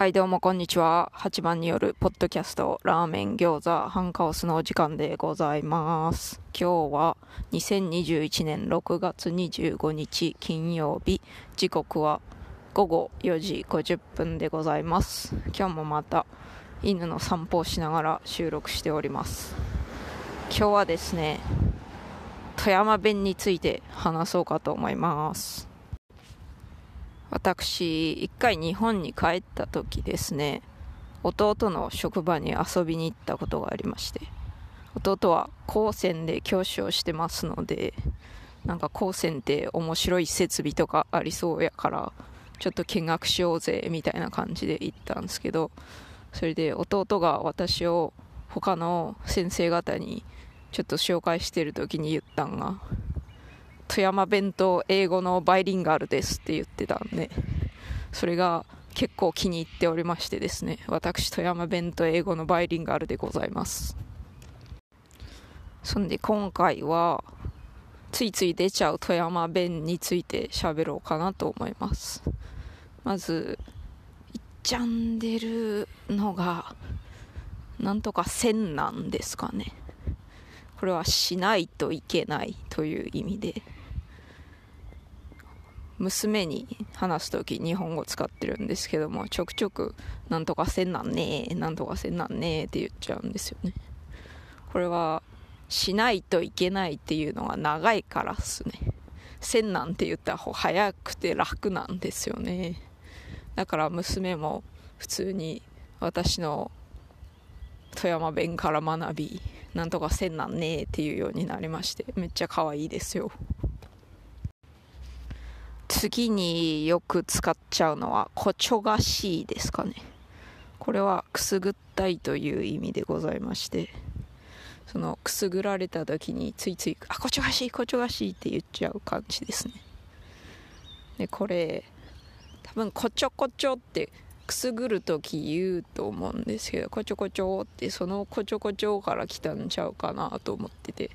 はい、どうもこんにちは。8番によるポッドキャスト、ラーメン餃子、ハンカオスのお時間でございます。今日は2021年6月25日金曜日、時刻は午後4時50分でございます。今日もまた犬の散歩をしながら収録しております。今日はですね、富山弁について話そうかと思います。私一回日本に帰った時ですね。弟の職場に遊びに行ったことがありまして。弟は高専で教師をしてますのでなんか高専って面白い設備とかありそうやからちょっと見学しようぜみたいな感じで行ったんですけどそれで弟が私を他の先生方にちょっと紹介してる時に言ったんが富山弁と英語のバイリンガルですって言ってたんでそれが結構気に入っておりましてですね私富山弁と英語のバイリンガルでございます。そんで今回はついつい出ちゃう富山弁について喋ろうかなと思います。まずいっちゃんでるのがなんとか線なんですかね。これはしないといけないという意味で。娘に話す時日本語使ってるんですけどもちょくちょく「なんとかせんなんねえなんとかせんなんねえ」って言っちゃうんですよね。これはしないといけないっていうのが長いからっすね。せんなんて言った方早くて楽なんですよね。だから娘も普通に私の富山弁から学びなんとかせんなんねえっていうようになりましてめっちゃ可愛いですよ。次によく使っちゃうのはこちょがしいですかね。これはくすぐったいという意味でございましてそのくすぐられた時についつい「あこちょがしいこちょがしい」って言っちゃう感じですね。でこれ多分こちょこちょってくすぐる時言うと思うんですけどこちょこちょってそのこちょこちょから来たんちゃうかなと思ってて。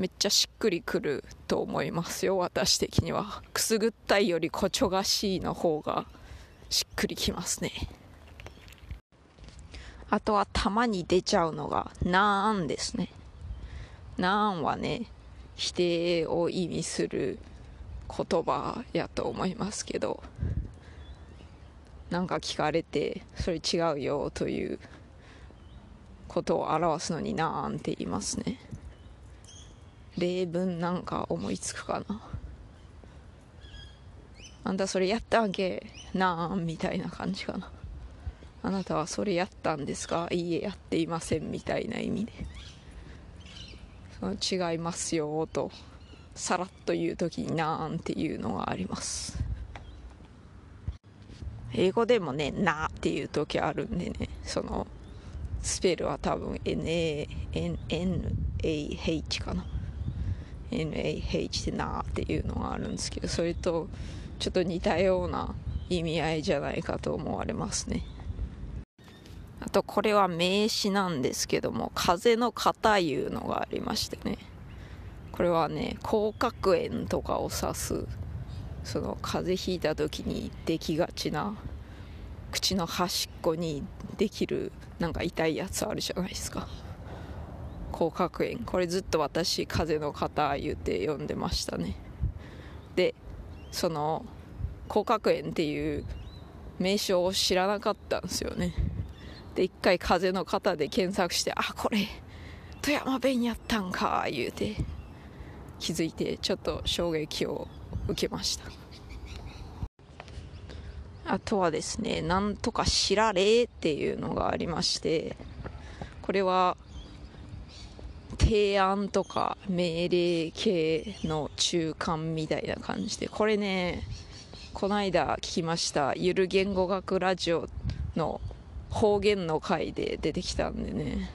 めっちゃしっくりくると思いますよ私的には。くすぐったいよりこちょがしいの方がしっくりきますね。あとはたまに出ちゃうのがなーんですね。なーんはね否定を意味する言葉やと思いますけど。なんか聞かれてそれ違うよということを表すのになーんて言いますね。例文なんか思いつくかな。あんたそれやったんけ？なんみたいな感じかな。あなたはそれやったんですか？いいえやっていませんみたいな意味で。その違いますよとさらっと言う時になんていうのがあります。英語でもね、なっていう時あるんでね、その、スペルは多分 N-A-N-N-A-H かな。N-A-H ってなっていうのがあるんですけど、それとちょっと似たような意味合いじゃないかと思われますね。あとこれは名詞なんですけども、風の型いうのがありましてね。これはね、口角炎とかを指すその風邪ひいた時にできがちな口の端っこにできるなんか痛いやつあるじゃないですか口角炎。これずっと私風邪の方言うて呼んでましたね。でその口角炎っていう名称を知らなかったんですよね。で一回風邪の方で検索してあこれ富山弁やったんか言うて気づいてちょっと衝撃を受けました。あとはですねなんとか知られっていうのがありましてこれは提案とか命令系の中間みたいな感じで。これねこの間聞きました。ゆる言語学ラジオの方言の回で出てきたんでね。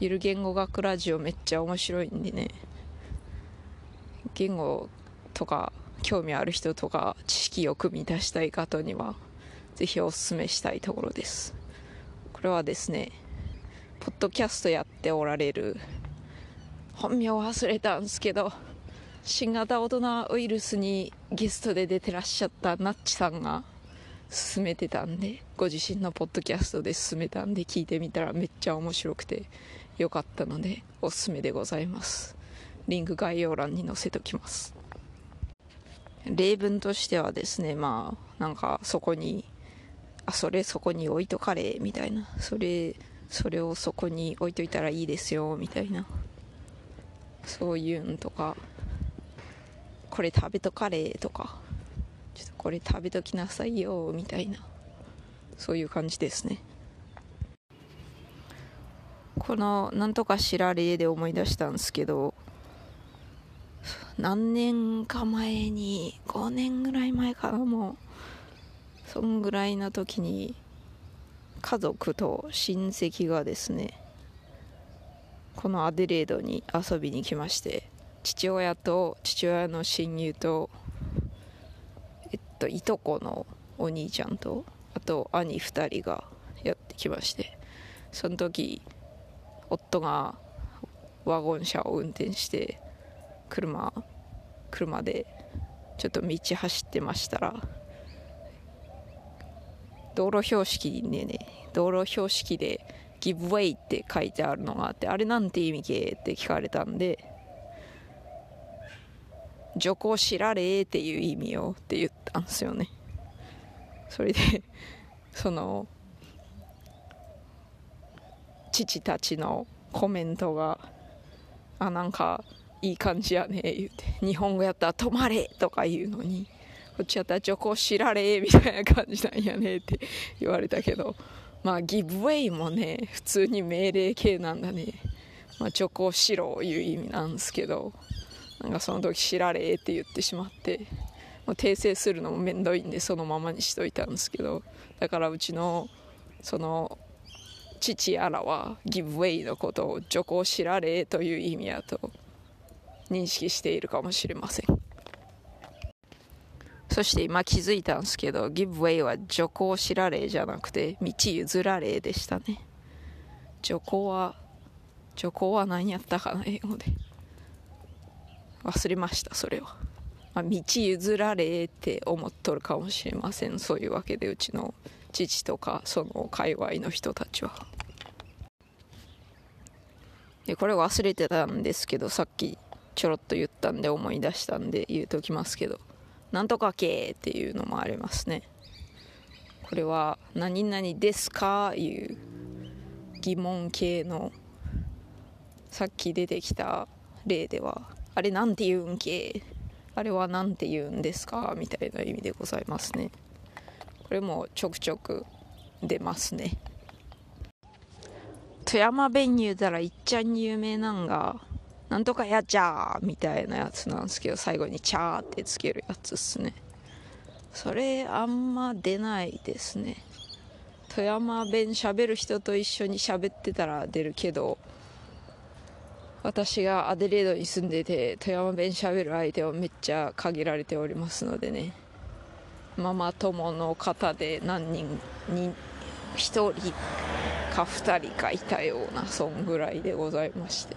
ゆる言語学ラジオめっちゃ面白いんでね。言語とか興味ある人とか知識を組み出したい方にはぜひお勧めしたいところです。これはですねポッドキャストやっておられる。本名忘れたんですけど新型大人ウイルスにゲストで出てらっしゃったナッチさんが勧めてたんでご自身のポッドキャストで勧めたんで聞いてみたらめっちゃ面白くてよかったのでおすすめでございます。リンク概要欄に載せときます。例文としてはですねまあなんかそこにあそれそこに置いとかれみたいな。それそれをそこに置いといたらいいですよみたいな。そういうんとか。これ食べとかれとか。ちょっとこれ食べときなさいよみたいな。そういう感じですね。このなんとかしられで思い出したんですけど何年か前に5年ぐらい前かなもう。そんぐらいの時に家族と親戚がですねこのアデレードに遊びに来まして父親と父親の親友とえっといとこのお兄ちゃんとあと兄2人がやってきましてその時夫がワゴン車を運転して車車でちょっと道走ってましたら道路標識でね。道路標識でギブウェイって書いてあるのがあってあれなんて意味けって聞かれたんで徐行しられっていう意味よって言ったんですよね。それでその父たちのコメントがあなんかいい感じやね言うて日本語やったら止まれとか言うのにこっちやったら徐行しられみたいな感じなんやねって言われたけど。まあギブウェイもね普通に命令形なんだね。まあ徐行しろいう意味なんですけど。なんかその時しられって言ってしまって。もう訂正するのもめんどいんでそのままにしといたんですけど。だからうちのその父やらはギブウェイのことを徐行しられという意味やと認識しているかもしれません。そして今気づいたんですけどギブウェイは徐行しられじゃなくて道譲られでしたね。徐行は徐行は何やったかな英語で。忘れましたそれは、まあ、道譲られって思っとるかもしれません。そういうわけでうちの父とかその界隈の人たちは。でこれ忘れてたんですけどさっきちょろっと言ったんで思い出したんで言うときますけど。なんとか系っていうのもありますね。これは何々ですかいう疑問系のさっき出てきた例ではあれなんて言うんけあれは何て言うんですかみたいな意味でございますね。これもちょくちょく出ますね。富山弁言うたらいっちゃんに有名なんがなんとかやっちゃーみたいなやつなんですけど最後にチャーってつけるやつっすね。それあんま出ないですね。富山弁喋る人と一緒に喋ってたら出るけど私がアデレードに住んでて富山弁喋る相手はめっちゃ限られておりますのでね。ママ友の方で何人に1人か2人かいたようなそんぐらいでございまして。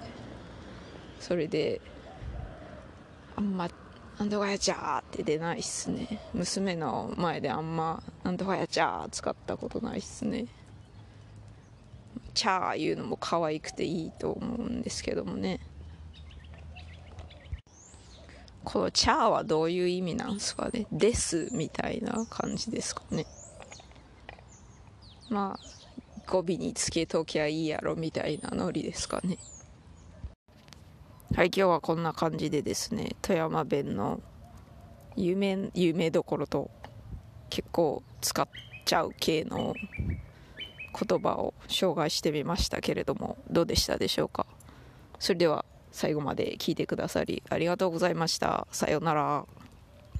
それであんまなんとかやちゃーって出ないっすね。娘の前であんまなんとかやちゃー使ったことないっすね。チャー言うのも可愛くていいと思うんですけどもね。このチャーはどういう意味なんですかね？ですみたいな感じですかね。まあ語尾につけときゃいいやろみたいなノリですかね。はい今日はこんな感じでですね富山弁の有名有名どころと結構使っちゃう系の言葉を紹介してみましたけれどもどうでしたでしょうか？それでは最後まで聞いてくださりありがとうございました。さようなら。